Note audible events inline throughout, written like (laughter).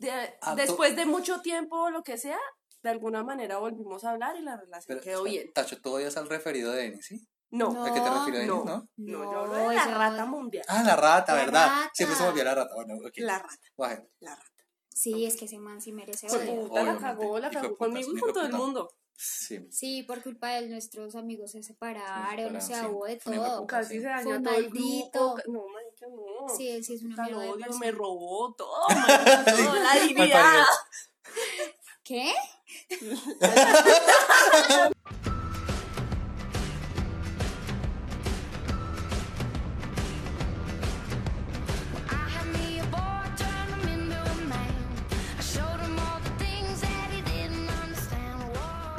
de- después de mucho tiempo o lo que sea, de alguna manera volvimos a hablar y la relación Pero, quedó bien. Tacho, tú odias al referido de Denis, ¿sí? No, No. ¿A qué te refieres, no. No? no, yo hablo de la rata mundial. Ah, la rata, La ¿verdad? rata. Siempre se me olvidó la rata. Bueno, ok. La rata, la rata. Sí, es que ese man sí merece odio. puta, la cagó, la cagó conmigo y con todo el mundo. Sí. Sí, por culpa de él nuestros amigos se separaron, separaron, sí. hubo de todo. Casi se dañó todo el maldito. grupo. No, no. Sí, sí es una Tal mierda odio, me robó todo, (laughs) marica, todo, la dignidad. ¿Qué?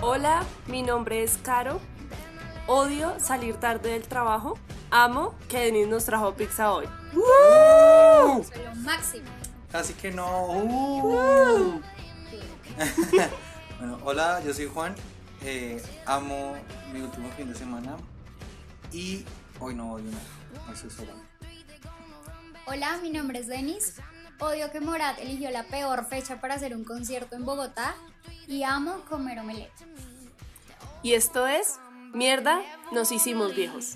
Hola, mi nombre es Caro. Odio salir tarde del trabajo. Amo que Denis nos trajo pizza hoy. Soy lo máximo. Así que no. uh. (laughs) bueno, hola, yo soy Juan. Eh, amo mi último fin de semana. Y hoy no odio nada. Hoy soy solo. Hola, mi nombre es Denis. Odio que Morat eligió la peor fecha para hacer un concierto en Bogotá y amo comer omelette. Y esto es Mierda, nos hicimos viejos.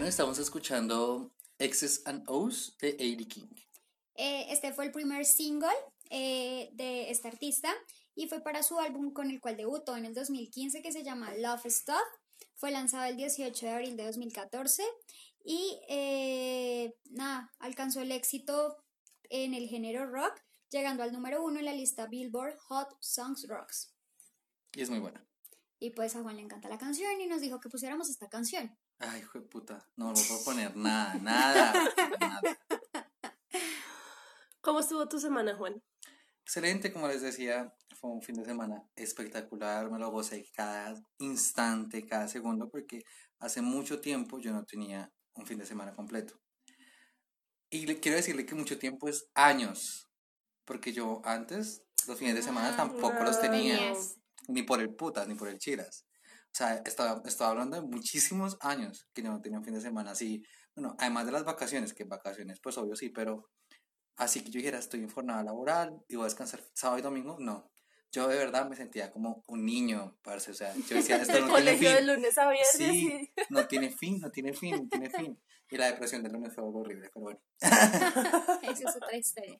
Bueno, estamos escuchando X's and O's de A.D. King. Eh, este fue el primer single eh, de este artista y fue para su álbum con el cual debutó en el 2015 que se llama Love Stuff. Fue lanzado el 18 de abril de 2014 y eh, nada, alcanzó el éxito en el género rock, llegando al número uno en la lista Billboard Hot Songs Rocks. Y es muy buena. Y pues a Juan le encanta la canción y nos dijo que pusiéramos esta canción. Ay, hijo de puta. No, no puedo poner nada, nada, nada. ¿Cómo estuvo tu semana, Juan? Excelente, como les decía, fue un fin de semana espectacular, me lo gocé cada instante, cada segundo, porque hace mucho tiempo yo no tenía un fin de semana completo. Y le quiero decirle que mucho tiempo es años, porque yo antes los fines de semana Ah, tampoco los tenía, ni por el putas, ni por el chiras. O sea, estaba, estaba hablando de muchísimos años que yo no tenía un fin de semana así, bueno, además de las vacaciones, que vacaciones, pues obvio sí, pero Así que yo dijera, estoy en jornada laboral y voy a descansar sábado y domingo. No. Yo de verdad me sentía como un niño, parce. O sea, yo decía, esto (laughs) El no tiene colegio de fin. lunes a viernes Sí, y... no tiene fin, no tiene fin, no tiene fin. Y la depresión del lunes fue algo horrible, pero bueno. Esa es otra historia.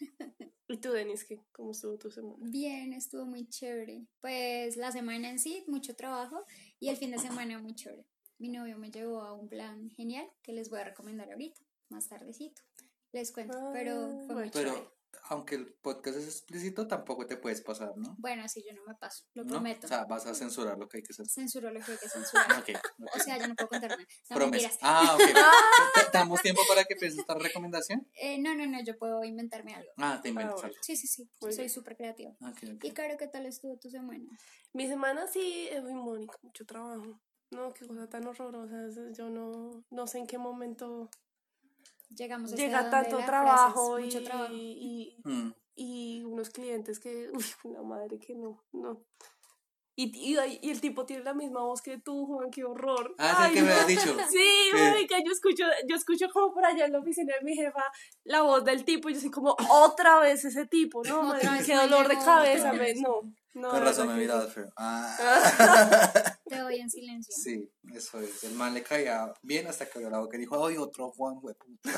(laughs) ¿Y tú, Denis, qué? ¿Cómo estuvo tu semana? Bien, estuvo muy chévere. Pues la semana en sí, mucho trabajo y el fin de semana muy chévere. Mi novio me llevó a un plan genial que les voy a recomendar ahorita, más tardecito. Les cuento, pero fue muy chévere. Aunque el podcast es explícito, tampoco te puedes pasar, ¿no? Bueno, así yo no me paso, lo ¿No? prometo. O sea, vas a censurar lo que hay que censurar. Censuro lo que hay que censurar. (laughs) Ok, ok. O sea, yo no puedo contar nada. No, Promesa. mentiras. Ah, ok. (laughs) ¿Te- ¿Te damos tiempo para que pienses esta recomendación? Eh, no, no, no, yo puedo inventarme algo. Ah, te inventas algo. Sí, sí, sí, Muy soy súper creativa. Ok, ok. Y Caro, ¿qué tal estuvo tu semana? Mi semana sí es muy mónica, mucho trabajo. No, qué cosa tan horrorosa. Yo no, no sé en qué momento Llegamos hasta llega tanto la trabajo y, mucho trabajo. y- Mm. y unos clientes que, (laughs) uy, una madre que no, no. Y, y, y el tipo tiene la misma voz que tú, Juan, qué horror. Ah, Ay, que me has dicho. (laughs) Sí, Sí. marica, yo escucho, yo escucho como por allá en la oficina de mi jefa la voz del tipo y yo soy como, otra vez ese tipo, no, vez qué dolor de cabeza, me, no, no. Con razón me miraba sí. feo. Ah. (laughs) Te en silencio. Sí, eso es. El man le caía bien hasta que vio la boca y dijo, ay, otro Juan, hueputa.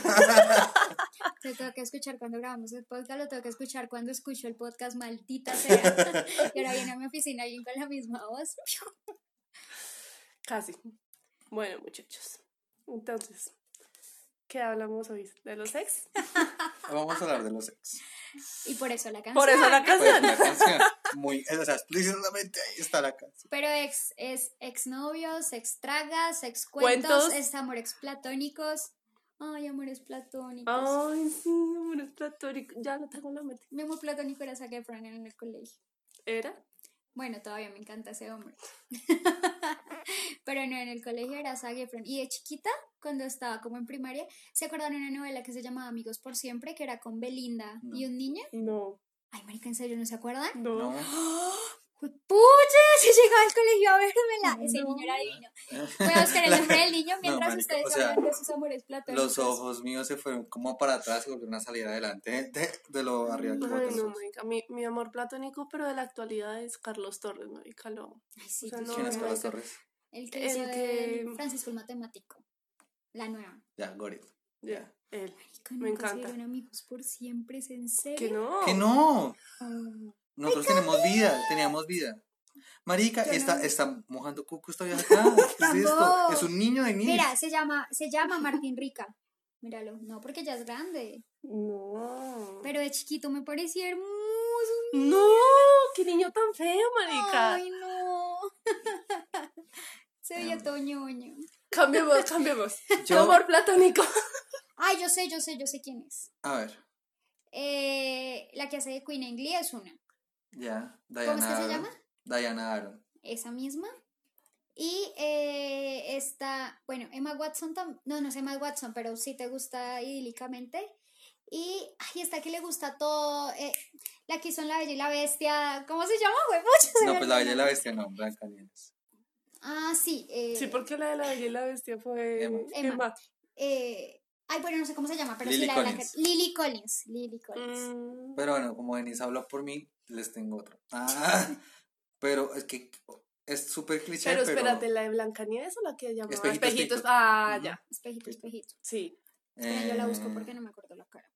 Te (laughs) tengo que escuchar cuando grabamos el podcast, lo tengo que escuchar cuando escucho el podcast, maldita sea. (laughs) y ahora viene a mi oficina alguien con la misma voz. Casi. Bueno, muchachos. Entonces, ¿qué hablamos hoy? ¿De los ex? (laughs) Vamos a hablar de los ex. Y por eso la canción. Por eso la Pues canción. la canción, muy, o sea, explícitamente ahí está la canción. Pero ex es exnovios, ex tragas, ex cuentos, Cuentos. es amores platónicos. Ay, amores platónicos. Ay, sí, amor, es platónico. Ya lo tengo en la mente. Mi amor platónico era Zac Efron en el colegio. ¿Era? Bueno, todavía me encanta ese hombre. (laughs) Pero no, en el colegio era Zac Efron. Y de chiquita, cuando estaba como en primaria, ¿se acuerdan de una novela que se llamaba Amigos por Siempre? Que era con Belinda No. y un niño. No. Ay, marica, ¿en serio no se acuerdan? No. No. (gasps) ¡Pucha! (laughs) Se llegaba al colegio a vérmela. Ese No. niño era divino. (laughs) Voy a buscar el nombre del niño mientras ustedes o sea, hablan de sus amores platónicos. Los ojos míos se fueron como para atrás y volvieron a salir adelante de, de lo arriba que Ay, botan no, sus- marica. Mi, mi amor platónico, pero de la actualidad es Carlos Torres, marica. Lo... Ay, sí, O sea, no, ¿Quién es no, Carlos ese- Torres? El que el hizo que- el Francisco el matemático. La nueva. Ya, Gorit. Ya, él. Marica, Me nunca se encanta. amigos por siempre, ¿es en serio? Que no. ¡Que no! Oh. Nosotros tenemos vida, teníamos vida. Marica, Yo está, no. está mojando cucos todavía acá. (laughs) ¿Qué es esto? Es un niño de niños. Mira, se llama, se llama Martín Rica. Míralo, no porque ya es grande, No. pero de chiquito me parecía hermoso. No, qué niño tan feo, marica. Ay, no. (laughs) se veía todo ñoño. Cambiemos, cambiemos. (laughs) Yo- Amor platónico. Ay, yo sé, yo sé, yo sé quién es. A ver, Eh, la que hace de Queen en Glee es una. ya. Diana ¿Cómo es que se llama? Diana Aaron. Esa misma. Y eh, esta, bueno, Emma Watson, tam- no, no es Emma Watson, pero sí te gusta idílicamente. Y, ay, esta que le gusta todo, eh, la que hizo en La Bella y la Bestia, ¿cómo se llama? Güey, No, pues la. Bella y la Bestia no, Blancanieves. Ah, sí. eh, Sí, porque la de la Bella y la Bestia fue Emma. Emma. Emma. eh, ay, bueno, no sé cómo se llama, pero Lily sí la de Blanca- Collins. Lily Collins. Lily Collins. Mm, Pero bueno, como Denise habló por mí, les tengo otro. Ah, (laughs) pero es que es súper cliché, pero pero... espérate, ¿la de Blancanieves o la que llamaba Espejito, Espejitos? espejito. Ah, ya. Espejito, espejito. Sí. Yo la busco eh, porque no me acuerdo la cara.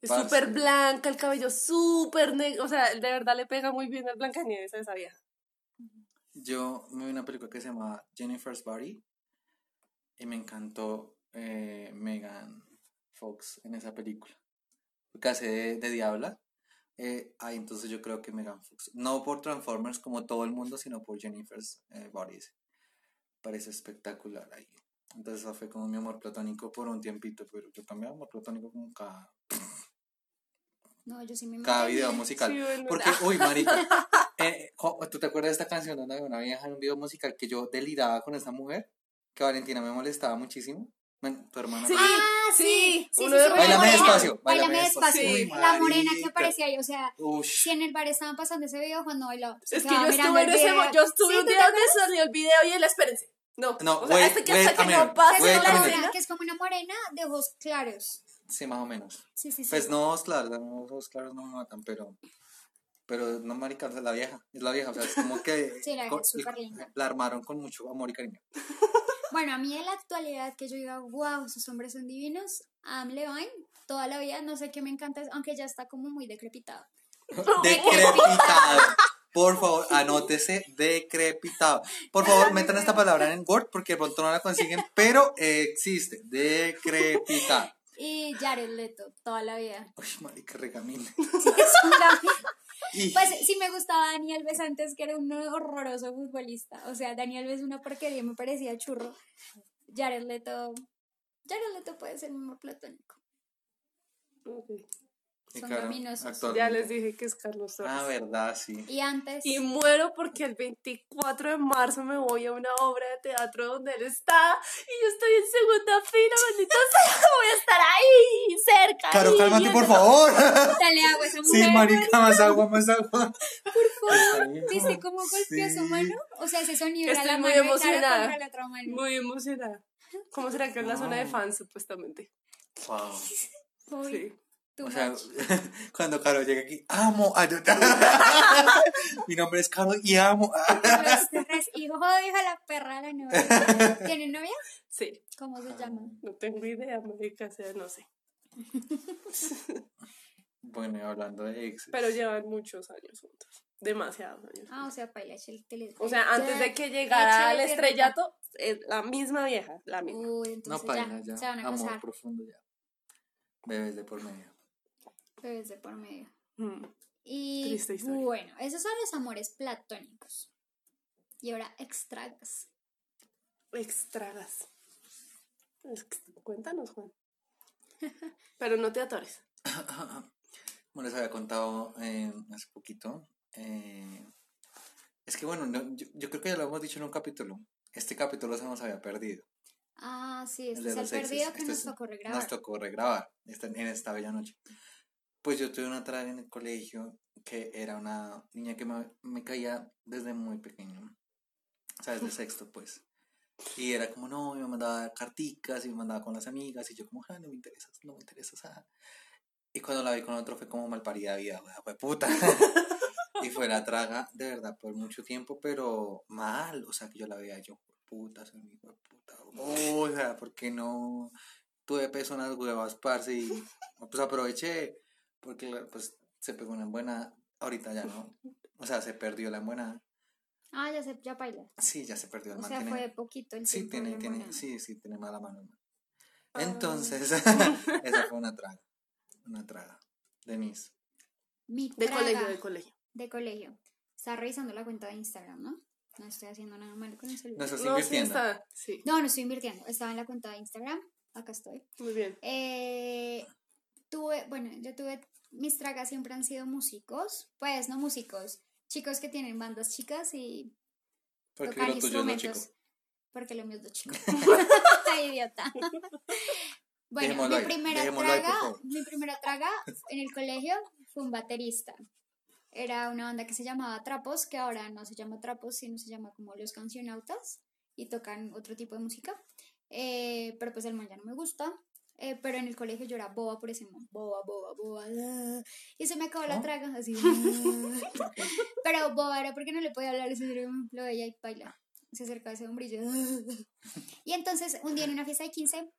Es súper blanca, el cabello súper negro. O sea, de verdad le pega muy bien al Blancanieves a esa vieja. Yo me vi una película que se llama Jennifer's Body y me encantó eh, Megan Fox en esa película. Porque hace de, de Diabla. Eh, entonces yo creo que Megan Fox, no por Transformers como todo el mundo, sino por Jennifer's eh, Body. Parece espectacular ahí. Entonces eso fue como mi amor platónico por un tiempito, pero yo también amor platónico como cada, No, yo sí me cada video musical. Sí, bueno. Porque, uy, marica, eh, ¿tú te acuerdas de esta canción donde había una vieja en un video musical que yo deliraba con esta mujer? Que Valentina me molestaba muchísimo. Tu hermana. Sí. Ah, sí, Sí, sí, sí, Bailame la morena. despacio, Bailame despacio. Uy, la morena que aparecía ahí, o sea, Ush. si en el bar estaban pasando ese video cuando bailaba. Es que yo estuve en ese yo estuve un ¿tú te día donde salió el video y él, espérense. No, No, o sea, wait, hasta que, wait hasta que no pase wait la morena que es como una morena de ojos claros. Sí, más o menos. Sí, sí, sí. Pues no, ojos claros, no, ojos claros no me matan, pero. Pero no, marica, es la vieja. Es la vieja, o sea, es como que. (laughs) Sí, la vieja con- es súper linda. La armaron con mucho amor y cariño. (laughs) Bueno, a mí en la actualidad que yo diga, wow, esos hombres son divinos, Am Levine, toda la vida, no sé qué me encanta, aunque ya está como muy decrepitado. (laughs) Decrepitado. Por favor, anótese decrepitado. Por favor, metan esta palabra en Word porque de pronto no la consiguen, pero existe. Decrepitado. Y Jared Leto, toda la vida. Uy, marica, regamín. Es un gran- Pues sí me gustaba Daniel Alves antes, que era un horroroso futbolista. O sea, Daniel Alves una porquería, me parecía churro. Jared Leto, Jared Leto puede ser mi amor platónico. Ok. Son claro, actualmente. Ya les dije que es Carlos Torres. Ah, verdad, sí. Y antes. Y muero porque el 24 de marzo me voy a una obra de teatro donde él está y yo estoy en segunda fila, maldita (laughs) sea, voy a estar ahí, cerca. Caro, cálmate, por favor. (laughs) Dale agua a esa mujer. Sí, marica, más agua, más agua. Por favor. ¿Viste cómo golpeó Sí. su mano? O sea, ese sonido era Estoy la muy mano emocionada. contra la otra mano. Muy emocionada. ¿Cómo será que es la zona de fans, supuestamente? Wow. (laughs) Sí. Too O sea, much. (laughs) cuando Caro llega aquí, amo. a- (laughs) Mi nombre es Caro y amo. Los Torres, hijo de la perra la novia. (laughs) ¿Tiene novia? Sí. ¿Cómo se llama? No tengo idea, marica, o sea, no sé. Bueno, y hablando de exes. Pero llevan muchos años juntos. Demasiados años. Ah, o sea, paila, tele. O sea, antes de que llegara al estrellato, es la misma vieja, la misma. Uy, no, entonces paila, ya, ya. se van a Amor casar. profundo ya. Bebés de por medio. Bebés de por medio. Mm. Y Triste historia. bueno, esos son los amores platónicos. Y ahora extragas. Extragas. Ex- Cuéntanos, Juan. (laughs) Pero no te atores. (coughs) Como les había contado eh, hace poquito. eh, es que bueno, no, yo, yo creo que ya lo hemos dicho en un capítulo. Este capítulo se nos había perdido. Ah, sí, este es el perdido que Este nos tocó regrabar. Nos tocó regrabar esta- en esta bella noche. Pues yo tuve una traga en el colegio que era una niña que me, me caía desde muy pequeño. O sea, desde sexto, pues. Y era como, no, y me mandaba carticas y me mandaba con las amigas. Y yo, como, ah, no me interesas, no me interesas. ah". Y cuando la vi con otro fue como malparida vida, wea, fue puta. (laughs) y fue la traga, de verdad, por mucho tiempo, pero mal. O sea, que yo la veía yo, puta, soy mi puta. O sea, ¿por qué no? Tuve peso en las huevas, parce, y pues aproveché, porque pues se pegó una en buena, ahorita ya no. O sea, se perdió la en buena. Ah, ya se, ya baila. Sí, ya se perdió el O man, sea, tiene- fue poquito el Sí, tiempo tiene, tiene, sí, sí, tiene mala mano. Ah. Entonces, (laughs) esa fue una traga. Una traga. Denise. Mi De traga colegio, de colegio. de colegio. Estaba revisando la cuenta de Instagram, ¿no? No estoy haciendo nada malo con el No celular. No, sí invirtiendo. está. Sí, No, no estoy invirtiendo. Estaba en la cuenta de Instagram. Acá estoy. muy bien. Eh, tuve, bueno, yo tuve, mis tragas siempre han sido músicos. Pues no músicos, chicos que tienen bandas chicas y Porque tocan instrumentos. Porque lo mío es lo chico. (laughs) (laughs) Ay, idiota. (laughs) Bueno, Dejémoslo mi primera ahí, traga, mi primera traga en el colegio fue un baterista. Era una banda que se llamaba Trapos, que ahora no se llama Trapos, sino se llama como Los Cancionautas y tocan otro tipo de música. Eh, pero pues el man ya no me gusta. Eh, pero en el colegio yo era boba por ese man. Boba, boba, boba. ah. Y se me acabó la traga, así. ah. (laughs) pero boba era porque no le podía hablar, ese lo veía y baila. Se acercaba ese hombrillo. (laughs) y entonces, un día en una fiesta de 15,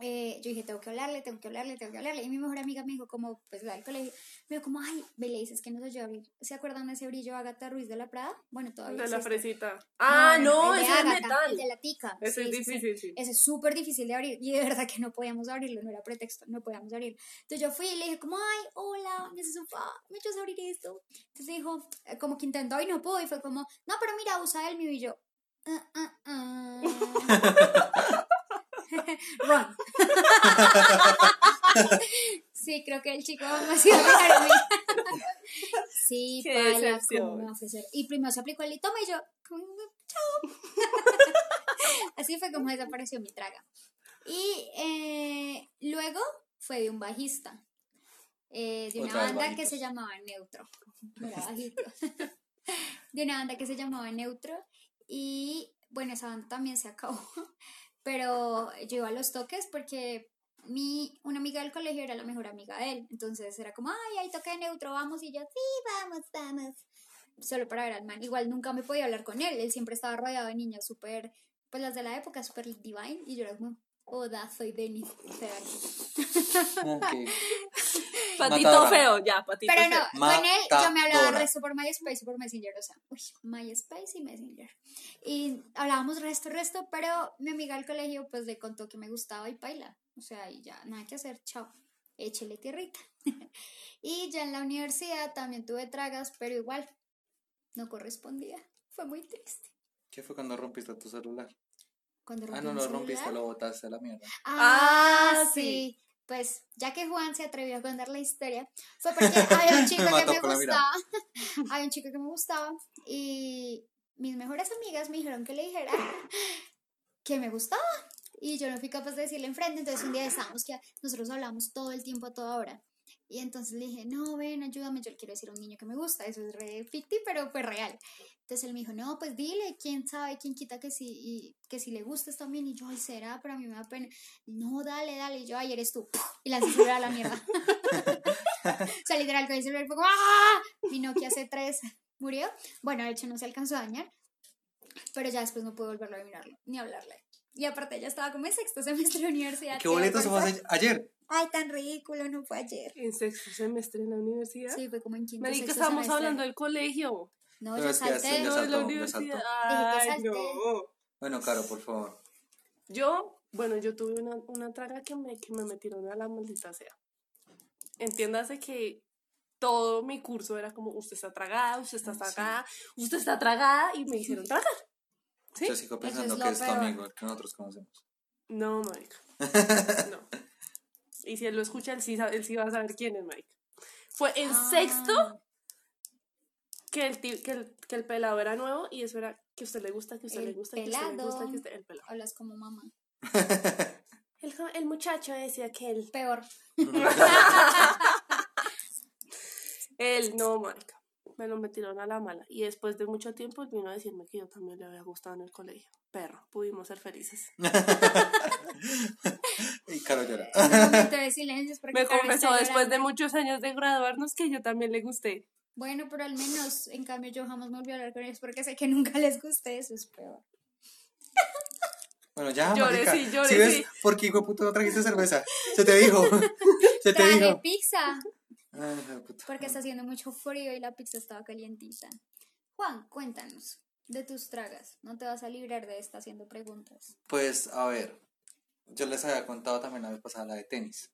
eh, yo dije, tengo que hablarle, tengo que hablarle, tengo que hablarle. Y mi mejor amiga me dijo, como, pues la del colegio, me dijo, como, ay, ve, le dices que ayuda a abrir. ¿Se acuerdan de ese brillo Agatha Ruiz de la Prada? Bueno, todavía De la existe. fresita. Ah, no, de ese es metal. El de la tica. Ese Sí, es difícil, sí. Ese es súper difícil de abrir y de verdad que no podíamos abrirlo, no era pretexto, no podíamos abrirlo. Entonces yo fui y le dije como, ay, hola, necesito, me echas a abrir esto. Entonces dijo, eh, como que intentó y no pudo y fue como, no, pero mira, usa el mío y yo, "Ah, ah, ah". (laughs) (laughs) Run. (laughs) sí, creo que el chico va demasiado raro. sí, Qué paila, decepción. ¿cómo me va a ofrecer? Y primero se aplicó el y toma y yo, como, chao. (laughs) Así fue como desapareció mi traga. Y eh, luego fue de un bajista, eh, de una Otra banda que se llamaba Neutro. De una banda que se llamaba Neutro. Y bueno, esa banda también se acabó. Pero yo iba a los toques porque mi, una amiga del colegio era la mejor amiga de él. Entonces era como, ay, hay toque de Neutro, vamos. Y yo, sí, vamos, vamos. Solo para ver al man. Igual nunca me podía hablar con él. Él siempre estaba rodeado de niñas súper, pues las de la época, súper divine. Y yo era como, hola, soy Denis. O sea, Ok. (laughs) Patito Matadora. feo, ya, patito Pero no, feo. con él yo me hablaba resto por MySpace y por Messenger, o sea, uy, MySpace y Messenger. Y hablábamos resto, resto, pero mi amiga del colegio pues le contó que me gustaba y baila. O sea, y ya, nada que hacer, chao, échele tierrita. (laughs) y ya en la universidad también tuve tragas, pero igual, no correspondía. Fue muy triste. ¿Qué fue cuando rompiste tu celular? Cuando Ah, no, lo rompiste, lo botaste a la mierda. Ah, Ah, sí. Pues ya que Juan se atrevió a contar la historia, fue porque (laughs) había un chico Me que me gustaba, (laughs) había un chico que me gustaba y mis mejores amigas me dijeron que le dijera que me gustaba y yo no fui capaz de decirle enfrente, entonces un día estábamos que nosotros hablamos todo el tiempo a toda hora. Y entonces le dije, no, ven, ayúdame, yo le quiero decir a un niño que me gusta, eso es re ficti, pero fue real. Entonces él me dijo, no, pues dile, quién sabe, quién quita que si, y, que si le gustas también. Y yo, ay, será, pero a mí me da pena. No, dale, dale. Y yo, ay, eres tú. Y el celular a la mierda. (laughs) o sea, literal, con el celular fue como, ¡ah! Mi Nokia C3 murió. Bueno, de hecho no se alcanzó a dañar, pero ya después no pude volverlo a mirarlo, ni hablarle. Y aparte ya estaba como en sexto semestre de universidad. ¿Qué boletos somos ayer? Ay, tan ridículo, no fue ayer. En sexto semestre en la universidad. Sí, fue como en quinto Marica, sexto estábamos semestre. hablando del colegio. No, Pero yo es que ya salté. No, de la universidad. Ay, salté. no. Bueno, Caro, por favor. Yo, bueno, yo tuve una, una traga que me, que me metieron a la maldita sea. Entiéndase que todo mi curso era como, usted está tragada, usted está Sí. tragada, usted está tragada, y me hicieron tragar. ¿Sí? Yo sigo pensando es que es tu amigo, el que nosotros conocemos. No, marica. (laughs) No. Y si él lo escucha, él sí, sabe- él sí va a saber quién es, marica. Fue en Ah. sexto que el, que, el, que el pelado era nuevo y eso era que a usted le gusta, que a usted El le gusta, que a usted le gusta, pelado. que usted... El pelado. Hablas como mamá. (laughs) El, el muchacho decía que él... Peor. (laughs) Él, no, marica. Me lo metieron a la mala. Y después de mucho tiempo él vino a decirme que yo también le había gustado en el colegio. Perro, pudimos ser felices. (laughs) y Caro llora. Un momento de (laughs) silencio es porque Me Caro confesó está después de muchos años de graduarnos que yo también le gusté. Bueno, pero al menos, en cambio, yo jamás me volví a hablar con ellos porque sé que nunca les gusté, eso es peor. (laughs) Bueno, ya, Lloré, marica. sí, lloré, ¿Sí ves? sí. ¿Por qué, hijo de puta, no trajiste cerveza? Se te dijo. (laughs) Se te Traje dijo. pizza Ay, hijo de puta. porque está haciendo mucho frío y la pizza estaba calientita. Juan, cuéntanos de tus tragas. No te vas a librar de esta haciendo preguntas. Pues, a ver. Yo les había contado también la vez pasada la de tenis.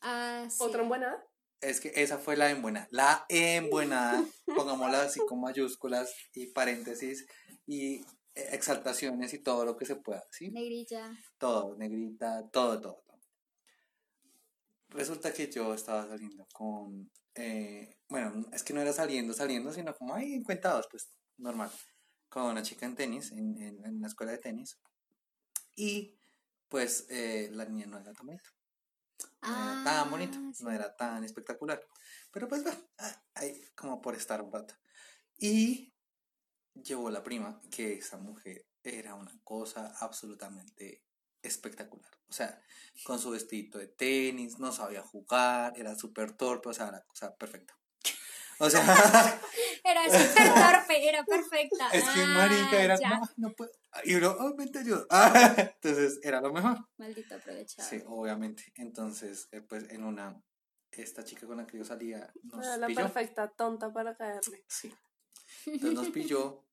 Ah, sí. ¿Otra en buena? Es que esa fue la embuena. La embuenada, (laughs) pongámosla así con mayúsculas y paréntesis y exaltaciones y todo lo que se pueda, ¿sí? Negrilla. Todo, negrita, todo, todo. todo. Resulta que yo estaba saliendo con, eh, bueno, es que no era saliendo, saliendo, sino como ahí encuentados, pues normal, con una chica en tenis, en, en, en una escuela de tenis. Y pues eh, la niña no era tan bonita. No era tan bonita, Ah, sí. no era tan espectacular. Pero pues bueno, ah, ahí como por estar un rato. Y llevó la prima, que esa mujer era una cosa absolutamente espectacular. O sea, con su vestido de tenis, no sabía jugar, era súper torpe, o sea, la cosa perfecta. O sea, (laughs) Era súper torpe, era perfecta. (laughs) es que Ah, marica era ya. "Ay, no puedo. Y uno, oh, ven, te ayudo. (laughs) Ah, entonces, era lo mejor. Maldito aprovechado. Sí, obviamente. Entonces, eh, pues en una, esta chica con la que yo salía nos Era la pilló. perfecta tonta para caerle. Sí. Entonces nos pilló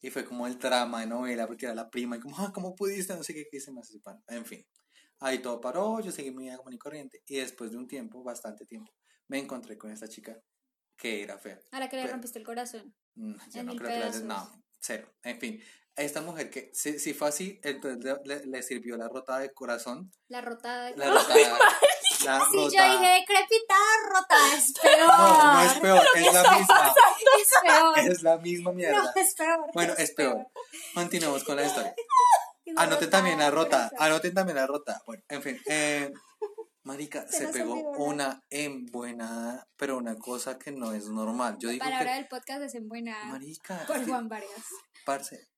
y fue como el drama de novela porque era la prima y como, ah, ¿cómo pudiste? No sé qué, qué se me hace pan. En fin. Ahí todo paró, yo seguí mi vida común y corriente y después de un tiempo, bastante tiempo, me encontré con esta chica que era fea. A la que le Pero- rompiste el corazón. Mm, Ya En no creo que la pedazos. No, cero. En fin, esta mujer que si, si fue así, entonces le, le- sirvió la rotada de corazón. La rotada de... La rotada. (laughs) la Sí, yo rotada. dije decrepitada, rota, es peor. No, (laughs) no es peor, es la misma. Es peor. Es la misma mierda. No, es peor. Bueno, es peor. Continuemos con la historia. (laughs) Anoten rotada también la rota. corazón. Anoten también la rota. Bueno, en fin. eh, marica, Se pegó olvidó una embuenada, pero una cosa que no es normal. Yo La digo palabra que. del podcast es en buena Marica, por Juan Vargas. parce,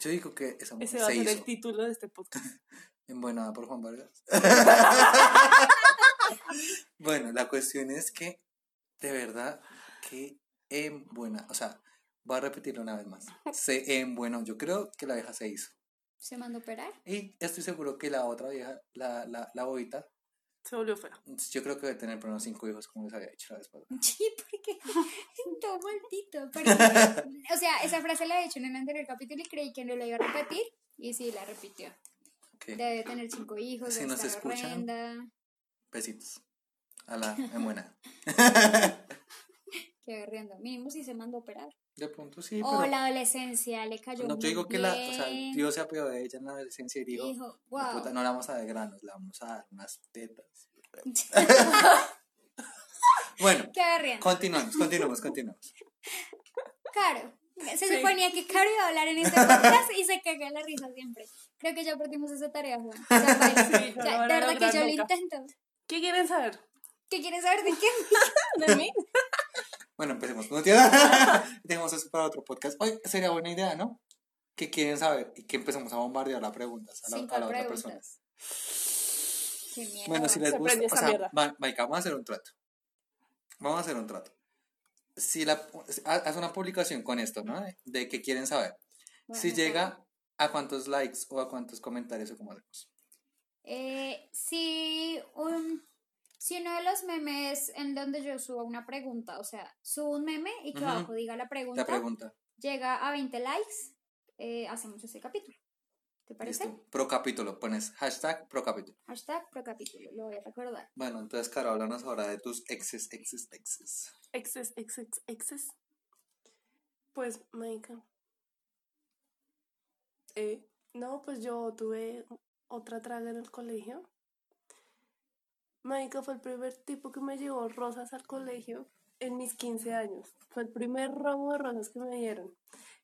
Yo digo que esa mujer Ese va a se ser hizo el título de este podcast. (laughs) (laughs) embuenada por Juan Vargas. (laughs) bueno, la cuestión es que, de verdad, que embuena. O sea, voy a repetirlo una vez más. Se embuenó. Yo creo que la vieja se hizo. ¿Se mandó a operar? Y estoy seguro que la otra vieja, la, la, la bobita, Se volvió fea. yo creo que debe tener por unos cinco hijos, como les había dicho la vez pasada. (laughs) Sí, porque (laughs) todo maldito. Porque, o sea, esa frase la he dicho en el anterior capítulo y creí que no la iba a repetir. Y sí, la repitió. Debe tener cinco hijos, Si debe nos estar escuchan, horrenda. Besitos. A la embuenada. (laughs) Qué horrendo. Mínimo si se mandó a operar. De pronto sí, o pero... la adolescencia le cayó No, muy yo digo que la, o sea. Dios se apiadó de ella en la adolescencia y dijo, Dijo, "Hijo de wow. puta, no la vamos a dar granos, le vamos a dar unas tetas. (laughs) Bueno, continuamos, continuamos, continuamos. Caro. Se Sí. suponía que Caro iba a hablar en este podcast y se caga la risa siempre. Creo que ya perdimos esa tarea, Juan. O sea, vale. (laughs) Sí, no Ya, de verdad que yo lo intento. ¿Qué quieren saber? ¿Qué quieres saber de qué? (laughs) ¿De mí? Bueno, empecemos. No (laughs) Dejemos eso para otro podcast. Hoy sería buena idea, ¿no? ¿Qué quieren saber? Y que empezamos a bombardear las preguntas a la, Cinco a la otra persona. Qué miedo. Bueno, si les Se gusta, o sea, Maika, vamos a hacer un trato. Vamos a hacer un trato. Si la, ha- haz una publicación con esto, ¿no? De, qué quieren saber. si llega a cuántos likes o a cuántos comentarios o cómo hacemos. Eh, si, un, si uno de los memes en donde yo subo una pregunta, o sea, subo un meme y que abajo diga la pregunta, La pregunta. llega a 20 likes, eh, hacemos ese capítulo. ¿Te parece? Listo. Pro capítulo. Pones hashtag pro capítulo. Hashtag pro capítulo, lo voy a recordar. Bueno, entonces, Caro, háblanos ahora de tus exes, exes, exes. Exes, exes, exes. Pues, Maika. Eh, no, pues yo tuve otra traga en el colegio. Maika fue el primer tipo que me llevó rosas al colegio en mis 15 años. Fue el primer ramo de rosas que me dieron.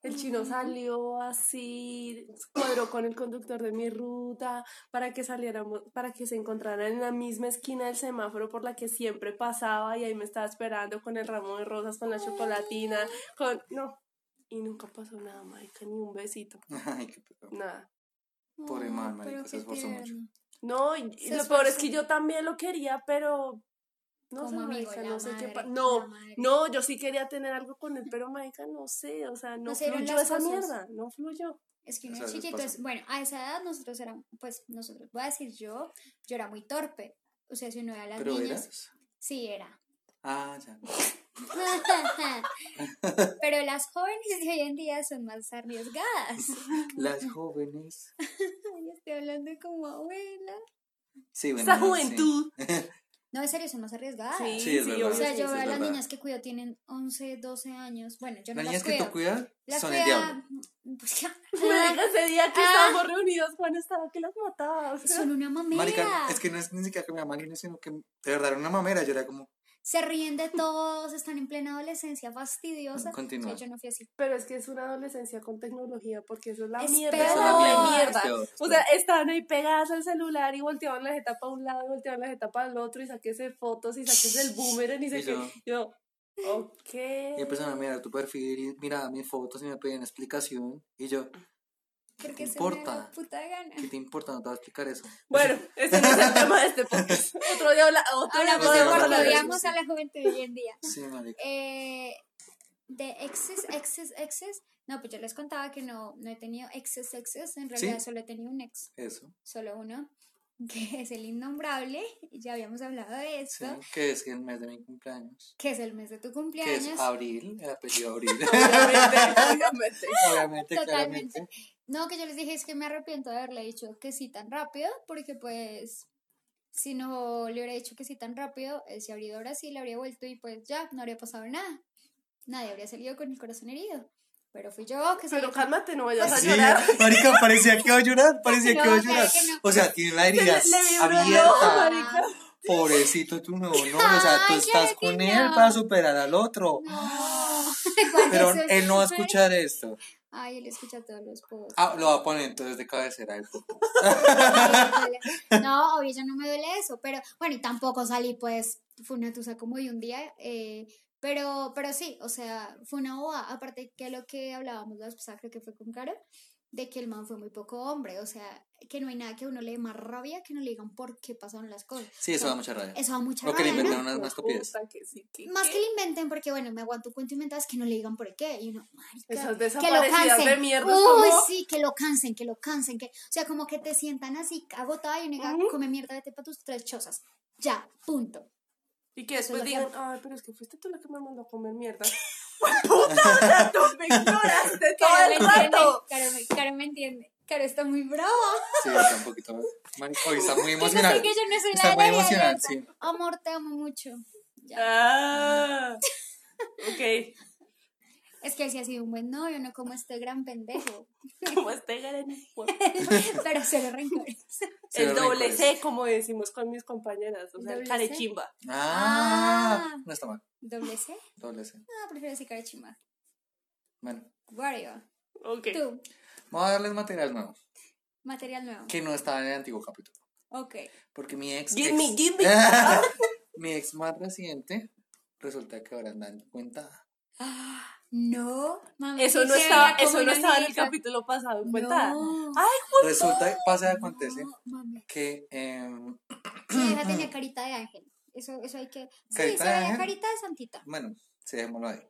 El chino salió así, cuadró con el conductor de mi ruta para que saliéramos, para que se encontraran en la misma esquina del semáforo por la que siempre pasaba y ahí me estaba esperando con el ramo de rosas, con la chocolatina, con... No, y nunca pasó nada, marica, ni un besito, Ay, qué pecado. nada. Pobre man, marica, se esforzó mucho. No, y Se lo peor es que yo también lo quería, pero... No sé, amigo, marica, no sé qué madre, No, no, yo sí quería tener algo con él, pero marica, no sé, o sea, no, fluyó esa cosas. mierda, no fluyó. Es que uno es chiquito, es, bueno, a esa edad nosotros éramos, pues nosotros, voy a decir yo, yo era muy torpe. O sea, si uno ve a las ¿Pero niñas, eras? sí era. Ah, ya. (laughs) Pero las jóvenes de hoy en día son más arriesgadas. (laughs) Las jóvenes. Ay, estoy hablando como abuela. Sí, bueno. Esa sí. juventud. No, en serio, son más arriesgadas. Sí, Sí, es verdad. O sea, yo veo a las verdad. niñas que cuido tienen 11, 12 años. Bueno, yo no Las las niñas que tú cuidas Las son el diablo. (laughs) Pues ya. Marica, ese día que Ah. estábamos reunidos, Juan estaba que las mataba. o sea. Son una mamera. Marica, es que no es ni siquiera que me niña, sino que de verdad era una mamera. Yo era como, Se ríen de todos, están en plena adolescencia fastidiosa. Continúa. O sea, yo no fui así. Pero es que es una adolescencia con tecnología, porque eso es la Es mierda. peor. Es la mierda. es peor, es O sea, estaban ahí pegadas al celular y volteaban la jeta para un lado y volteaban la jeta para el otro y saquése fotos y saquése el boomerang y (laughs) qué. yo- Yo, ok. y empezaron a mirar tu perfil y miraba mis fotos y me pedían explicación. Y yo, Porque se importa? me da puta gana. ¿qué te importa? No te voy a explicar eso. Bueno, (laughs) ese no es el tema de este podcast. (laughs) Otro día, habla, otro día Hablamos de podemos hablar de eso, sí. a la juventud de hoy en día. Sí, marica. Eh, de exes, exes, exes. No, pues yo les contaba que no, no he tenido exes, exes. En realidad Sí. solo he tenido un ex, Eso. solo uno, (laughs) que es el innombrable. Ya habíamos hablado de Sí, esto. que es que el mes de mi cumpleaños. Que es el mes de tu Que cumpleaños. es abril, el apellido abril. Obviamente, obviamente. Obviamente, Totalmente. claramente. No, que yo les dije es que me arrepiento de haberle dicho que sí tan rápido, porque pues si no le hubiera dicho que sí tan rápido, él se habría ido a Brasil, habría vuelto y pues ya, no habría pasado nada. Nadie habría salido con el corazón herido. Pero fui yo que se Pero cálmate, no vayas a Sí, llorar. (laughs) marica, parecía que iba a llorar, parecía No, que iba a llorar. no. O sea, tiene la herida abierta. marica. Pobrecito tu nuevo novio, o sea, tú estás con no. él para superar al otro. No. (laughs) Pero él no va a escuchar esto. Ay, él escucha todos los posts. Ah, lo va a poner entonces de cabecera del podcast. (laughs) No, obvio, ya no me duele eso, pero bueno, y tampoco salí, pues, fue una tusa como de un día, eh, pero, pero sí, o sea, fue una boba, aparte que lo que hablábamos la vez creo que fue con Caro, de que el man fue muy poco hombre, o sea, que no hay nada que a uno le dé más rabia que no le digan por qué pasaron las cosas. Sí, eso da mucha rabia. Eso da mucha O que le rabia, ¿no? inventaron una, una estupidez. Puta que sí, que- Más que le inventen, porque bueno, me aguanto un cuento inventado, es que no le digan por qué. Y uno, marica, Esas que lo desaparecidas cansen. de mierda, es Uy, como- sí, que lo cansen, que lo cansen. Que, o sea, como que te sientan así agotada y uno diga, Ujú. come mierda, vete para tus tres chozas. Ya, punto. Y que después que digan, ay, pero es que fuiste tú la que me mandó a comer mierda. ¡Pues (laughs) puta! O sea, tú me ignoraste (laughs) todo el rato. Caro me, Caro me entiende. Caro está muy brava. Sí, está un poquito. Marica, hoy está muy (laughs) sé emocional. que yo no soy Está muy alianza. sí. Amor, te amo mucho. Ya. Ah, ok. Es que sí ha sido un buen novio, no como este gran pendejo. Como este gran (laughs) Pero cero rencores. Cero El doble rencores. C, como decimos con mis compañeras. O sea, el carechimba. Ah, Ah. no está mal. ¿Doble C? Doble C. Ah, prefiero decir carachimba. Bueno, Wario. Ok. Tú, vamos a darles material nuevo, material nuevo. que no estaba en el antiguo capítulo. Ok. Porque mi ex. Give ex- me, give me. (laughs) mi ex más reciente, resulta que ahora andan en cuenta. (gasps) No, mami. Eso no se estaba, eso no estaba en el capítulo pasado, en cuenta. No. Ay, Resulta, pasa y acontece No, mami. que. Sí, esa tenía carita de ángel. Eso, eso hay que. Sí, ¿Carita se de veía ángel? carita de santita. bueno, sí, dejémoslo ahí.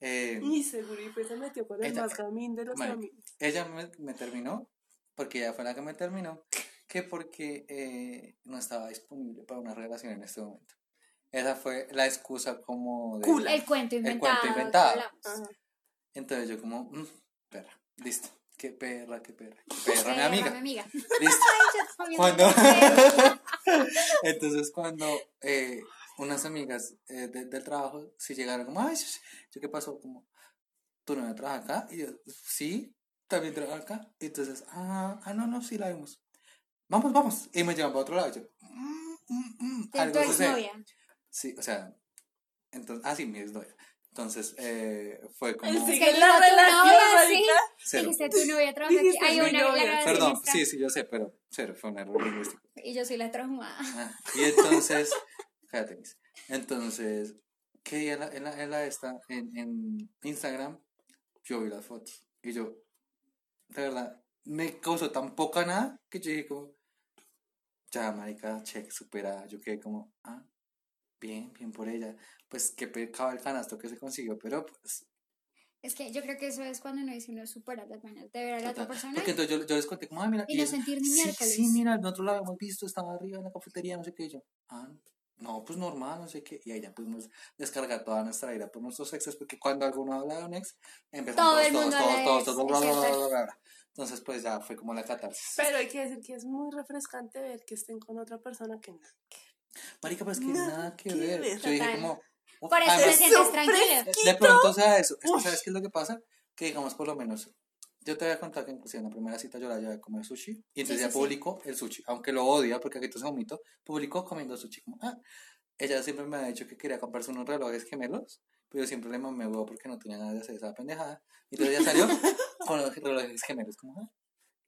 Eh, y seguro, y pues se metió con el Ella- más gamín de los amigos. ella me, me terminó, porque ella fue la que me terminó, que porque eh, no estaba disponible para una relación en este momento. Esa fue la excusa como de... Cula. El cuento El inventado. cuento inventado. hablamos. Ajá. Entonces yo como, "Mm, perra, listo. Qué perra, qué perra. Qué perra, mi Perra, amiga. mi amiga. Listo. (laughs) Ay, Cuando-. (laughs) Entonces cuando eh, unas amigas eh, de- del trabajo sí llegaron como, ay, ¿yo qué pasó? Como, ¿tú no trabajas acá? Y yo, sí, también trabajo acá. Y entonces, ah, ah, no, no, sí la vimos. Vamos, vamos. Y me llevan para otro lado. Y yo, mm, mm, mm, tu algo sucede. exnovia. Sí, o sea, entonces, ah, sí, mi exnovia. Entonces, eh, fue como... Es sigue la relación, novia, sí. Dijiste tu novia trabaja aquí. Hay una novia. Perdón, sí, sí, yo sé, pero cero, fue un error lingüístico. Y yo soy la traumada. Ah, y entonces, (laughs) cállate. Entonces, ¿qué día en la, en la, en la esta, en, en Instagram, yo vi las fotos. Y yo, de verdad, me causó tan poca nada que yo dije como, ya, marica, check, supera. Yo quedé como, ah, bien, bien por ella. Pues qué pecado el canasto que se consiguió, pero pues, Es que yo creo que eso es cuando uno dice uno supera las vainas de ver a la otra persona. Porque entonces yo, yo les conté como, ah, mira. Y no eso- sentir ni sí, miércoles. Sí, mira, nosotros la habíamos visto, estaba arriba en la cafetería, no sé qué. y yo, ah, no, pues normal, no sé qué. Y ahí ya pudimos descargar toda nuestra ira por nuestros exes, porque cuando alguno habla de un ex, empezamos Todo todos, todos, todos, todos, todos, bla, bla. Entonces, pues ya fue como la catarsis. Pero hay que decir que es muy refrescante ver que estén con otra persona que no. Marica, pues que Nada nada que que ver. ver. Yo dije como. Por eso te sientes Eso, tranquila. de pronto, o sea, eso. Es que, ¿sabes qué es lo que pasa? Que digamos, por lo menos, yo te voy a contar que inclusive en la primera cita yo la llevé a comer sushi y entonces Sí, ella sí, sí. publicó el sushi, aunque lo odia porque aquí se vomito, publicó comiendo sushi. Como, ah, ella siempre me ha dicho que quería comprarse unos relojes gemelos, pero yo siempre le mamé huevo porque no tenía nada de hacer esa pendejada. Y entonces ella salió (laughs) con los relojes gemelos, como, ah.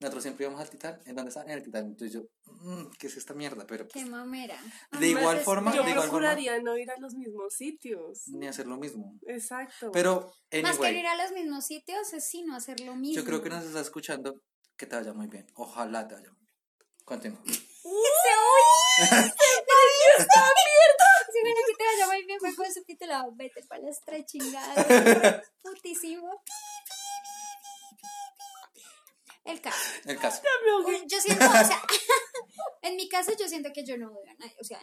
Nosotros siempre íbamos al Titán, ¿en dónde está? En el Titán. Entonces yo, mm, ¿qué es esta mierda? Pero Qué pues, mamera. de igual forma, Yo de igual forma, procuraría no ir a los mismos sitios. ni hacer lo mismo. Exacto. Pero, Más que ir a los mismos sitios es sino hacer lo mismo. Yo creo que nos está escuchando. Que te vaya muy bien. Ojalá te vaya muy bien. Continúa. (laughs) Si no que te vaya muy bien, fue con su titulado, vete para las tres chingadas. (laughs) Putísimo. El caso. El caso. Yo siento, o sea, (laughs) en mi caso yo siento que yo no odio a nadie, o sea,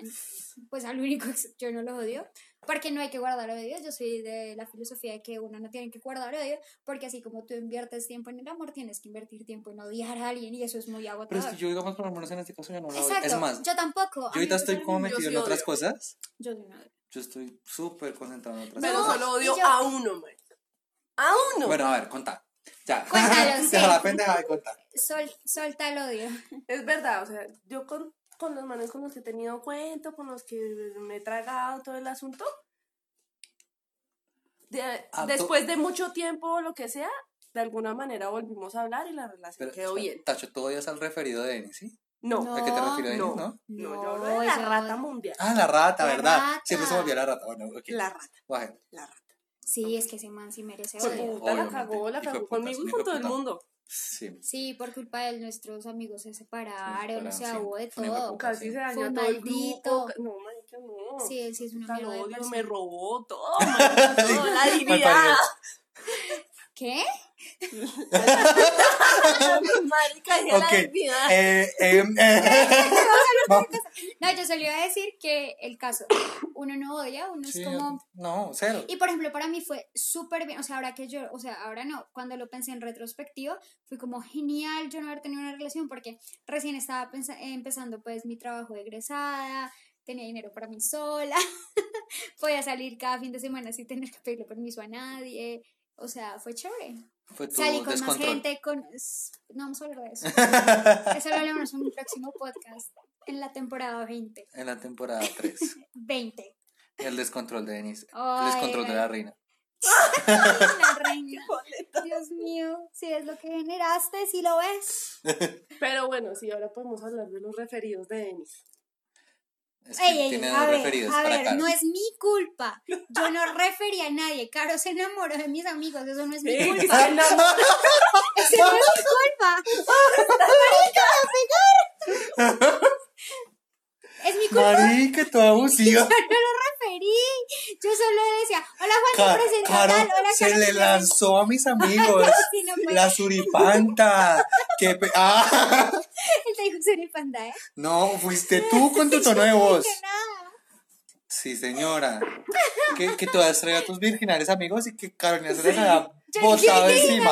pues al único yo no lo odio, porque no hay que guardar odio, yo soy de la filosofía de que uno no tiene que guardar odio, porque así como tú inviertes tiempo en el amor, tienes que invertir tiempo en odiar a alguien y eso es muy Pero agotador. es que yo, digamos, por lo menos en este caso, yo no lo odio. Exacto, Es más, yo tampoco. yo ahorita estoy como metido en otras cosas. Yo no odio. Yo estoy súper concentrado en otras Pero No, cosas. solo odio a uno, man. A uno. Bueno, a ver, contá. Ya. (laughs) Cuéntalo, sí. Deja la pendeja de contar. Sol, solta el odio. Es verdad, o sea, yo con, con los manes con los que he tenido cuento, con los que me he tragado todo el asunto, de- Ah, después de mucho tiempo o lo que sea, de alguna manera volvimos a hablar y la relación Pero, quedó bien. Tacho, tú odias al referido de Denis, ¿sí? No, No. ¿A qué te refieres, no, no? no, yo hablo de la rata mundial. Ah, la rata, La ¿verdad? rata. Siempre se me olvida la rata. Bueno, ok. La rata, la rata. Sí, es que ese man sí merece odio. puta, la cagó, la cagó conmigo y con todo el mundo. Sí. Sí, por culpa de él nuestros amigos se separaron, separaron, o sea, sí. hubo de todo. Casi sí. se dañó todo el maldito. grupo. No, marica, no. Sí, él sí es una mierda odio, me robó todo, (laughs) marica, todo, la dignidad. ¿Qué? Marica, (laughs) Ok. la dignidad. Eh, eh, eh. Vamos. (laughs) No, yo solo iba a decir que el caso, uno no odia, uno Sí, es como... No, cero. Y por ejemplo, para mí fue súper bien, o sea, ahora que yo, o sea, ahora no, cuando lo pensé en retrospectiva, fue como genial yo no haber tenido una relación porque recién estaba pensa- eh, empezando pues mi trabajo de egresada, tenía dinero para mí sola, (laughs) podía salir cada fin de semana sin tener que pedirle permiso a nadie, O sea, fue chévere. Fue tu Salí con más gente, con... No vamos a hablar de eso. (laughs) Eso lo hablamos en un próximo podcast, en la temporada 20. En la temporada 3. 20. (laughs) El descontrol de Denise. El Ay, descontrol de ay. la reina. (laughs) La reina. Dios mío, si es lo que generaste, si lo ves. Pero bueno, sí, ahora podemos hablar de los referidos de Denis. Es que Ey, ey, tiene a dos ver, referidos a para ver, Caro. no es mi culpa. Yo no (laughs) referí a nadie. Caro se enamoró de mis amigos, eso no es mi Sí, culpa. (laughs) (laughs) Eso no es mi culpa. Es mi culpa. Marica, tú abusiva. Yo no lo referí. Yo solo decía, hola Juan, te Caro tal. Hola, se Caro, le lanzó a mis (laughs) amigos. Sí, no puede. la suripanta. (laughs) Que pe- ah. Él te dijo ser panda, ¿eh? no, fuiste (laughs) tú con tu tono de voz. Sí, señora. Que, que tú has traído a tus virginales amigos y que Carolina se les haya Yo- botado encima.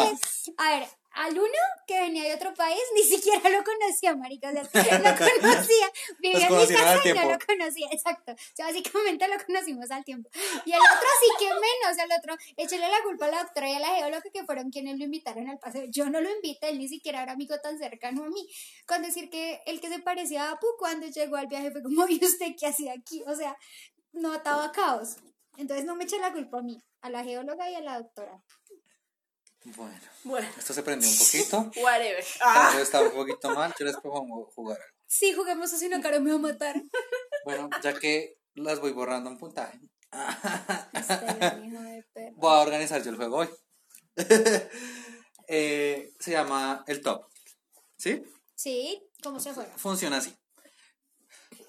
A ver, al uno que venía de otro país ni siquiera lo conocía, marica. O sea, (laughs) lo conocía. Vivía en mi casa y no lo conocía, exacto. O sea, básicamente lo conocimos al tiempo. Y el otro sí que menos, el otro, échale la culpa a la doctora y a la geóloga que fueron quienes lo invitaron al paseo. Yo no lo invité, él ni siquiera era amigo tan cercano a mí. Con decir que el que se parecía a Apu cuando llegó al viaje fue como, ¿y usted qué hacía aquí? O sea, no ataba caos. Entonces no me eche la culpa a mí, a la geóloga y a la doctora. Bueno, Bueno, esto se prendió un poquito. (laughs) whatever. Ah, está un poquito mal. Yo les propongo jugar algo. Sí, juguemos así, no, Caro me va a matar. Bueno, ya que las voy borrando en puntaje, Este, voy a organizar yo el juego hoy. (laughs) Eh, se llama el top. ¿Sí? Sí, ¿cómo se juega? Funciona así.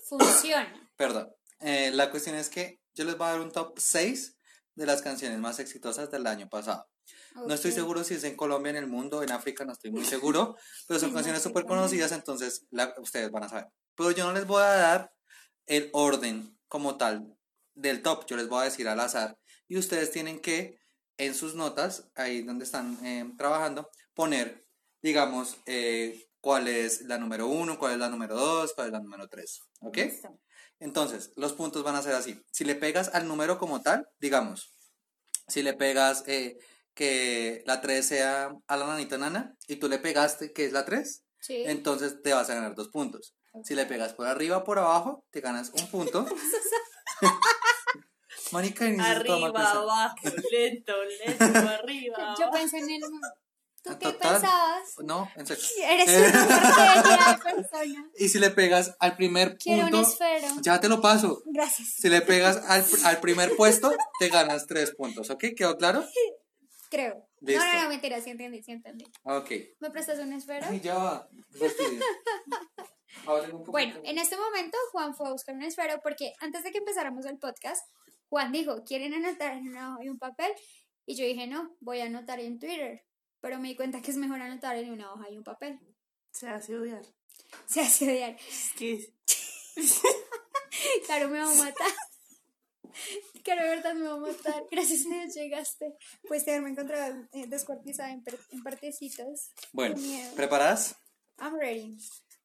Funciona. (coughs) Perdón. Eh, la cuestión es que yo les voy a dar un top 6 de las canciones más exitosas del año pasado. No estoy seguro si es en Colombia, en el mundo, en África, no estoy muy seguro, pero son canciones súper conocidas, entonces la- ustedes van a saber. Pero yo no les voy a dar el orden como tal del top, yo les voy a decir al azar y ustedes tienen que en sus notas, ahí donde están eh, trabajando, poner, digamos, eh, cuál es la número uno, cuál es la número dos, cuál es la número tres, ¿ok? Listo. Entonces, los puntos van a ser así. Si le pegas al número como tal, digamos, si le pegas eh, que la 3 sea a la nanita nana y tú le pegaste que es la 3, Sí. entonces te vas a ganar dos puntos. Si le pegas por arriba o por abajo, te ganas un punto. (laughs) (laughs) Marica, arriba, abajo, (laughs) lento, lento, arriba. Yo pensé en el. ¿Tú qué Total. pensabas? No, en serio. Eres una persona. Y si le pegas al primer Quiero un punto, esfero. ya te lo paso. Gracias. Si le pegas al, al primer puesto, te ganas tres puntos, ¿ok? ¿Quedó claro? Creo. Listo. No, no, no, mentira, sí entendí, sí entendí. Ok. ¿Me prestas un esfero? Ay, ya. Hablen (laughs) un. Bueno, en este momento Juan fue a buscar un esfero porque antes de que empezáramos el podcast, Juan dijo, ¿quieren anotar en una hoja y un papel? Y yo dije, no, voy a anotar en Twitter. Pero me di cuenta que es mejor anotar en una hoja y un papel. Se hace odiar. Se hace odiar. Es que (laughs) Claro, me va a matar. (laughs) Claro, de verdad me va a matar. (laughs) Gracias a Dios llegaste. Pues te me encontrado eh, descuartizada en, en partecitos. Bueno. ¿preparadas? I'm ready.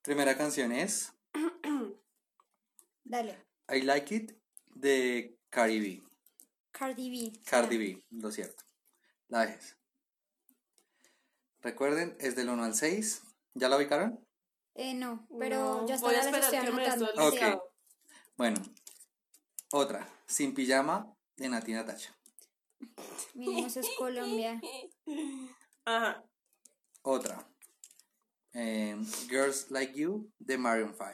Primera canción es (clears throat) Dale. I Like It de Cardi B. Cardi B. Cardi B, lo cierto. La dejes. Recuerden, es del 1 al 6. ¿Ya la ubicaron? Eh, no, pero no, yo hasta voy a ahora las esperar estoy que me Ok. Bueno, otra. Sin pijama de Nati Natasha. Mínimo eso es Colombia. Ajá. Otra. eh, Girls Like You de Maroon 5.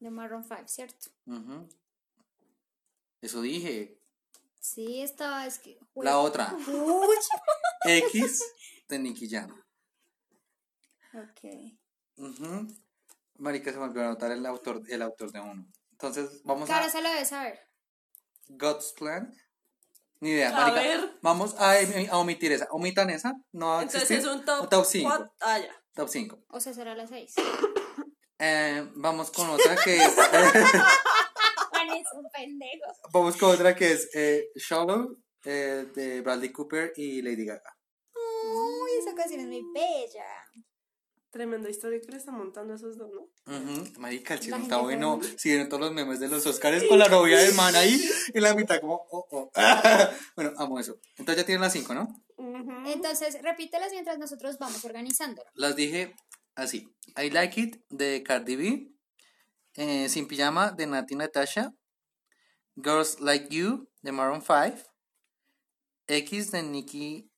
De Maroon 5, ¿cierto? Ujú. Eso dije. Sí, estaba, es que... La otra. (laughs) X de Nicky Jam. Ok. Ujú. Marica, se me olvidó anotar el autor, el autor de uno. Entonces, vamos Claro, a se lo debe saber. God's Plan. Ni idea, A marica. ver. Vamos a, a omitir esa. Omitan esa. No va a Entonces existir. es un top, top 5. cuat- Ah, ya. Top 5. O sea, será las 6. (coughs) Eh, vamos con otra que es, (laughs) Juan es un pendejo. vamos con otra que es eh, Shallow eh, de Bradley Cooper y Lady Gaga. Uy, esa canción es muy bella. Tremenda historia que le están montando a esos dos, ¿no? Ujú, Marica, el chisme está bueno. Siguen todos los memes de los Oscars con la novia del man ahí en la mitad, como, oh, oh. (laughs) bueno, amo eso. Entonces ya tienen las 5, ¿no? Ujú. Entonces, repítelas mientras nosotros vamos organizándolo. Las dije así. I Like It de Cardi B. eh, Sin Pijama de Nati Natasha. Girls Like You de Maroon 5. X de Nicky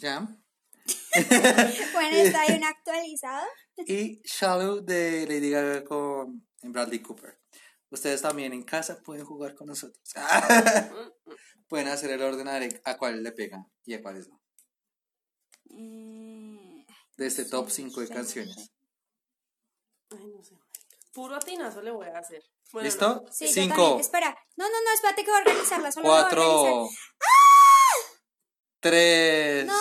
Jam. (laughs) Bueno, está un actualizado. Y Shallow de Lady Gaga con Bradley Cooper. Ustedes también en casa pueden jugar con nosotros. (laughs) pueden hacer el orden a cuáles le pegan y a cuáles no. Eh, De este top Sí, 5 de canciones. Ay, no sé. Puro atinazo le voy a hacer. Bueno, ¿Listo? no. Sí, yo 5, también. Espera. No, no, no, espérate que voy a organizarla. Solo la voy a organizar. 4, 3, No,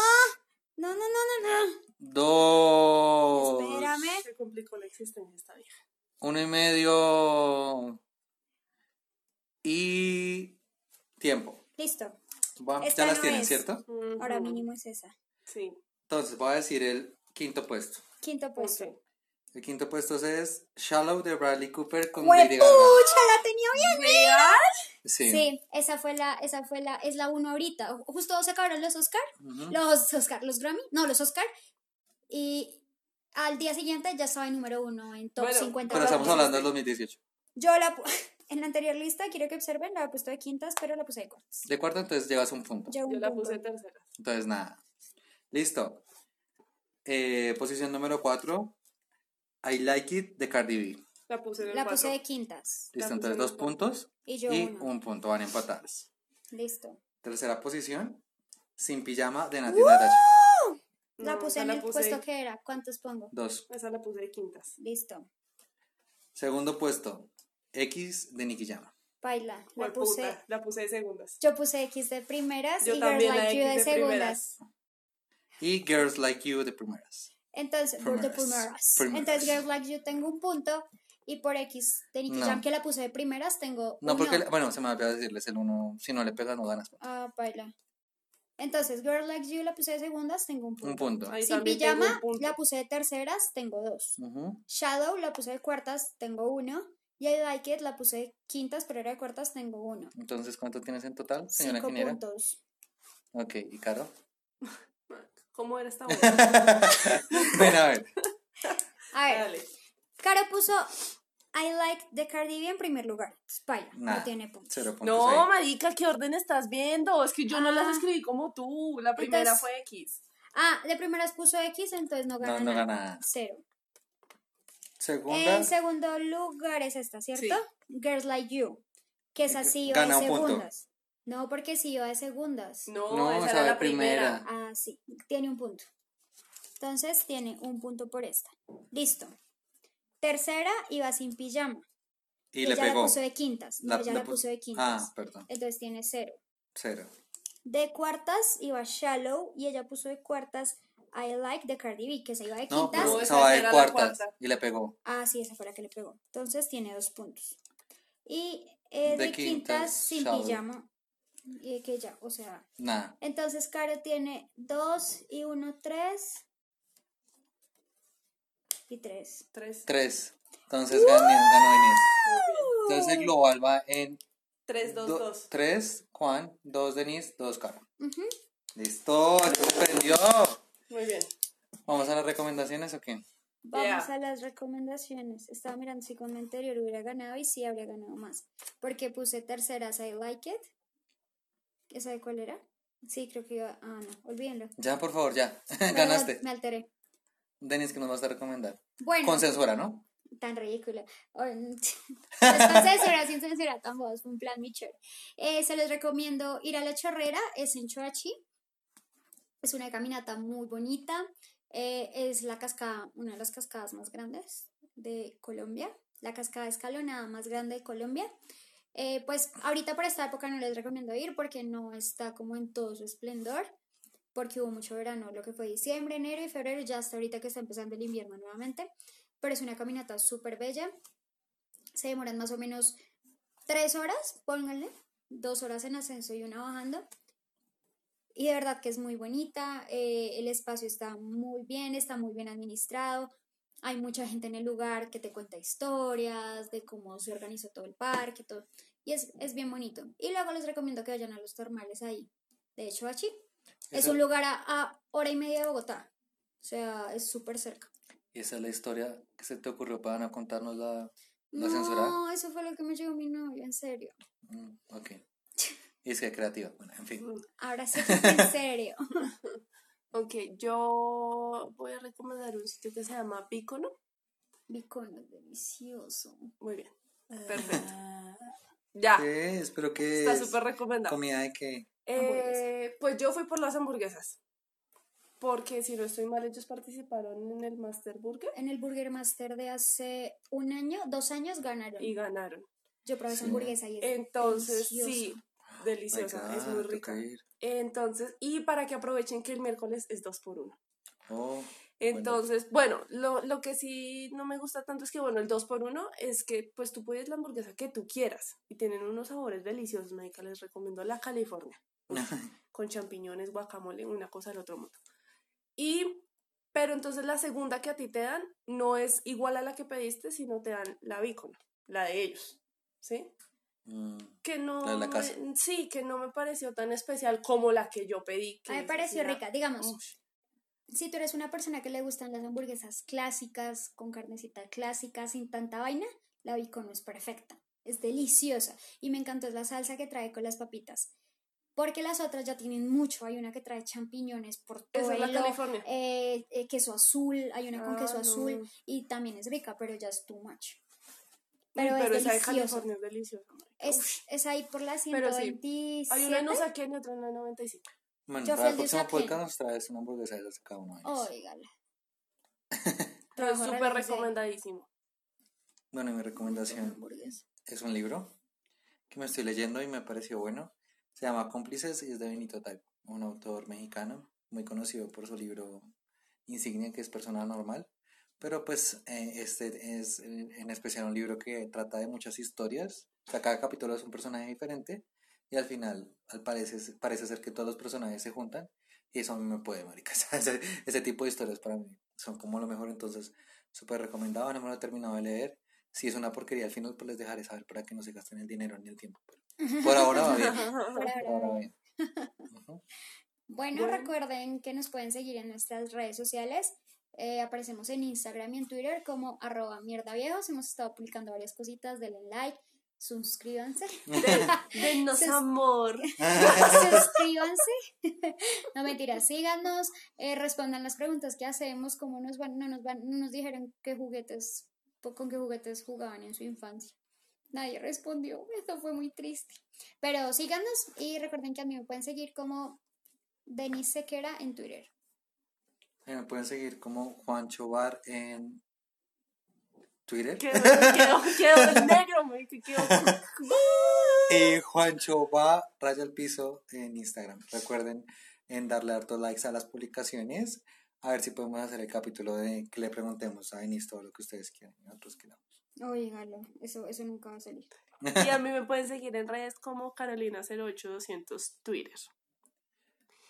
no, no, no, no, no. 2, Espérame. Se complicó la existencia esta vieja. uno y medio y tiempo. Listo. Va- ya las no tienen, es. ¿cierto? Ahora mínimo es esa. Sí. Entonces voy a decir el quinto puesto. Quinto puesto. El quinto puesto es Shallow de Bradley Cooper con. Lady Gaga. La tenía bien. ¿Real? Sí. Sí, esa fue la, esa fue la, es la uno ahorita. Justo se acabaron los Oscar, los Oscar, los Grammy, no, los Oscar. Y al día siguiente ya estaba en número uno en top Bueno, 50. Pero estamos hablando del 2018. Yo la, (laughs) en la anterior lista, quiero que observen, la he puesto de quintas, pero la puse de cuartas. De cuarto, entonces llevas un punto. Yo un Yo la punto. puse tercera. Entonces, nada. Listo. Eh, posición número 4. I Like It de Cardi B. La puse La de quintas. Listo, entonces en dos puntos Y yo y uno. un punto. Van empatadas. Listo. Tercera posición. Sin Pijama de Nati. La No, puse en el puse- puesto que era. ¿Cuántos pongo? Dos. Esa la puse de quintas. Listo. Segundo puesto. X de Nicky Jam. Baila. La puse. puta, La puse de segundas. Yo puse X de primeras Yo y Girls Like You de de segundas. Y Girls Like You de primeras. Entonces, de Primeras. primeras. Primeras. Entonces, Girls Like You tengo un punto. Y por X de Nicky No. Jam, que la puse de primeras, tengo No, uno. porque, bueno, se me olvidó decirles el uno. Si no le pegas, no ganas. Ah, baila. Entonces, Girls Like You la puse de segundas, tengo un punto. Un punto. Ahí Sin pijama la puse de terceras, tengo dos. Shadow la puse de cuartas, tengo uno. Y I Like It la puse de quintas, pero era de cuartas, tengo uno. Entonces, ¿cuánto tienes en total, señora Cinco ingeniera? puntos. Ok, ¿y Caro? (laughs) ¿Cómo era esta (laughs) buena? Bueno, a ver. A ver, Dale. Caro puso I Like Cardi B en primer lugar. Nada. no tiene puntos. Cero puntos No, ahí. marica, ¿qué orden estás viendo? Es que yo no las Ah. escribí como tú. La primera Entonces- fue X. Ah, de primeras puso X, entonces no gana No, no nada. gana nada. Cero. Segunda. En segundo lugar es esta, ¿cierto? Girls Like You. Que es así iba Gana de un punto. segundas. No, porque sí iba de segundas. No, No, esa era la primera. primera. Ah, sí, tiene un punto. Entonces tiene un punto por esta. Listo. Tercera iba sin pijama. y le ella pegó. la puso de quintas. No, La- ella le la pu- puso de quintas. Ah, perdón. Entonces tiene cero. Cero. De cuartas iba Shallow y ella puso de cuartas I Like de Cardi B, que se iba de No, quintas. No, esa esa va de cuartas. cuarta. Y le pegó. Ah, sí, esa fue la que le pegó. Entonces tiene dos puntos. Y eh, De de, quintas, quintas, sin Shallow. pijama. Y que ya, o sea. Nada. Entonces Caro tiene dos y uno, tres. Y tres. Tres. Tres. Entonces ganó, ganó Inés. Entonces el global va en Tres, dos, do- dos. tres, Juan, dos, Denise, dos, Caro. Ujú. Listo, se prendió. Muy bien. ¿Vamos a las recomendaciones o qué? Vamos Yeah. a las recomendaciones. Estaba mirando si con mi anterior hubiera ganado y sí habría ganado más. Porque puse terceras I Like It. ¿Esa de cuál era? Sí, creo que iba. Ah, no, olvídenlo. Ya, por favor, ya. (laughs) Ganaste. Me alteré. Denise, ¿qué nos vas a recomendar? Bueno. Con censura, ¿no? tan ridículo. O- No (laughs) es con censura, sin censura, tampoco, es un plan muy chévere. Eh, se les recomiendo ir a la chorrera, es en Choachi. Es una caminata muy bonita. eh, es la cascada, una de las cascadas más grandes de Colombia. La cascada escalonada más grande de Colombia. Eh, pues ahorita por esta época no les recomiendo ir porque no está como en todo su esplendor. Porque hubo mucho verano, lo que fue diciembre, enero y febrero, ya hasta ahorita que está empezando el invierno nuevamente pero es una caminata súper bella. Se demoran más o menos tres horas, pónganle, dos horas en ascenso y una bajando. Y de verdad que es muy bonita, eh, el espacio está muy bien, está muy bien administrado. Hay mucha gente en el lugar que te cuenta historias de cómo se organizó todo el parque, todo. Y es, es bien bonito. Y luego les recomiendo que vayan a los termales ahí. De hecho, Es un lugar a, a hora y media de Bogotá. O sea, es súper cerca. ¿Y esa es la historia que se te ocurrió para no contarnos la, la censura? No, eso fue lo que me llegó mi novio, en serio. Mm, ok. Y es que creativa. Bueno, en fin. Ahora sí, que en serio. (laughs) Ok, yo voy a recomendar un sitio que se llama Pícono. Bicono, delicioso. Muy bien. Perfecto. Ya. ¿Qué es? ¿Pero qué Está es? súper recomendado. ¿Comida de qué? Eh, pues yo fui por las hamburguesas. Porque si no estoy mal, ellos participaron en el Master Burger En el Burger Master de hace un año, dos años ganaron. y ganaron. Yo probé esa Sí. hamburguesa y es Entonces, sí, deliciosa, es God, muy rica. Entonces, y para que aprovechen que el miércoles es dos por uno. Oh, Entonces, bueno, lo, lo que sí no me gusta tanto es que, bueno, el 2 por 1 es que, pues, tú puedes la hamburguesa que tú quieras y tienen unos sabores deliciosos, médica, les recomiendo la California, con champiñones, guacamole, una cosa del otro mundo. Y, pero entonces la segunda que a ti te dan no es igual a la que pediste, sino te dan la bícono, la de ellos, ¿sí? mm, Que no, La de la casa. me- sí, que no me pareció tan especial como la que yo pedí. A mí me que pareció era- rica. Digamos, Ush. si tú eres una persona que le gustan las hamburguesas clásicas, con carnecita clásica, sin tanta vaina, la bicono es perfecta. Es deliciosa. Y me encantó la salsa que trae con las papitas. Porque las otras ya tienen mucho. Hay una que trae champiñones por todo Esa es la California. eh, eh, queso azul, hay una con Ah, queso no. azul y también es rica, pero ya es too much. Uy, Pero, esa es de deliciosa. California es deliciosa. Es, es ahí por la Pero sí, 127. Hay una en Usaquén y otra en la 95. Bueno, Yo para el de próximo podcast nos traes una hamburguesa de esas cada uno de ellos. (laughs) Trabajo súper recomendadísimo. Bueno, y mi recomendación es un libro que me estoy leyendo y me pareció bueno. Se llama Cómplices y es de Benito Taibo, un autor mexicano muy conocido por su libro insignia que es Persona Normal. Pero pues eh, este es en especial un libro que trata de muchas historias. O sea, cada capítulo es un personaje diferente y al final al parece, parece ser que todos los personajes se juntan y eso a mí me puede, marica. (laughs) Ese, ese tipo de historias para mí son como lo mejor, entonces súper recomendado, no me lo he terminado de leer. Si es una porquería al final, pues les dejaré saber para que no se gasten el dinero ni el tiempo. pero (laughs) por ahora va bien. (laughs) Por ahora. Por ahora va bien. Bueno, Bueno. recuerden que nos pueden seguir en nuestras redes sociales. Eh, aparecemos en Instagram y en Twitter como arroba mierda viejos. Hemos estado publicando varias cositas. Denle like, suscríbanse. (laughs) Den- Dennos Sus- amor. suscríbanse. no mentiras, síganos, eh, respondan las preguntas que hacemos, como nos van, no nos van, no nos dijeron qué juguetes, con qué juguetes jugaban en su infancia. Nadie respondió, (laughs) esto fue muy triste. Pero síganos y recuerden que a mí me pueden seguir como Denise Sequera en Twitter. Me pueden seguir como Juancho Bar en Twitter. Quedó, quedó, quedó (laughs) negro, me quedó. (laughs) Y Juancho va raya al piso en Instagram. Recuerden en darle hartos likes a las publicaciones. A ver si podemos hacer el capítulo de que le preguntemos a Denise todo lo que ustedes quieran y nosotros queramos. Oígalo, eso, eso nunca va a salir. Y a mí me pueden seguir en redes como Carolina08200 Twitter.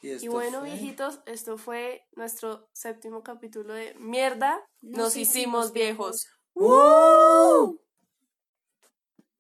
Y, Y bueno, fue- viejitos, esto fue nuestro séptimo capítulo de Mierda, nos, Nos hicimos hicimos viejos. viejos. ¡Woo!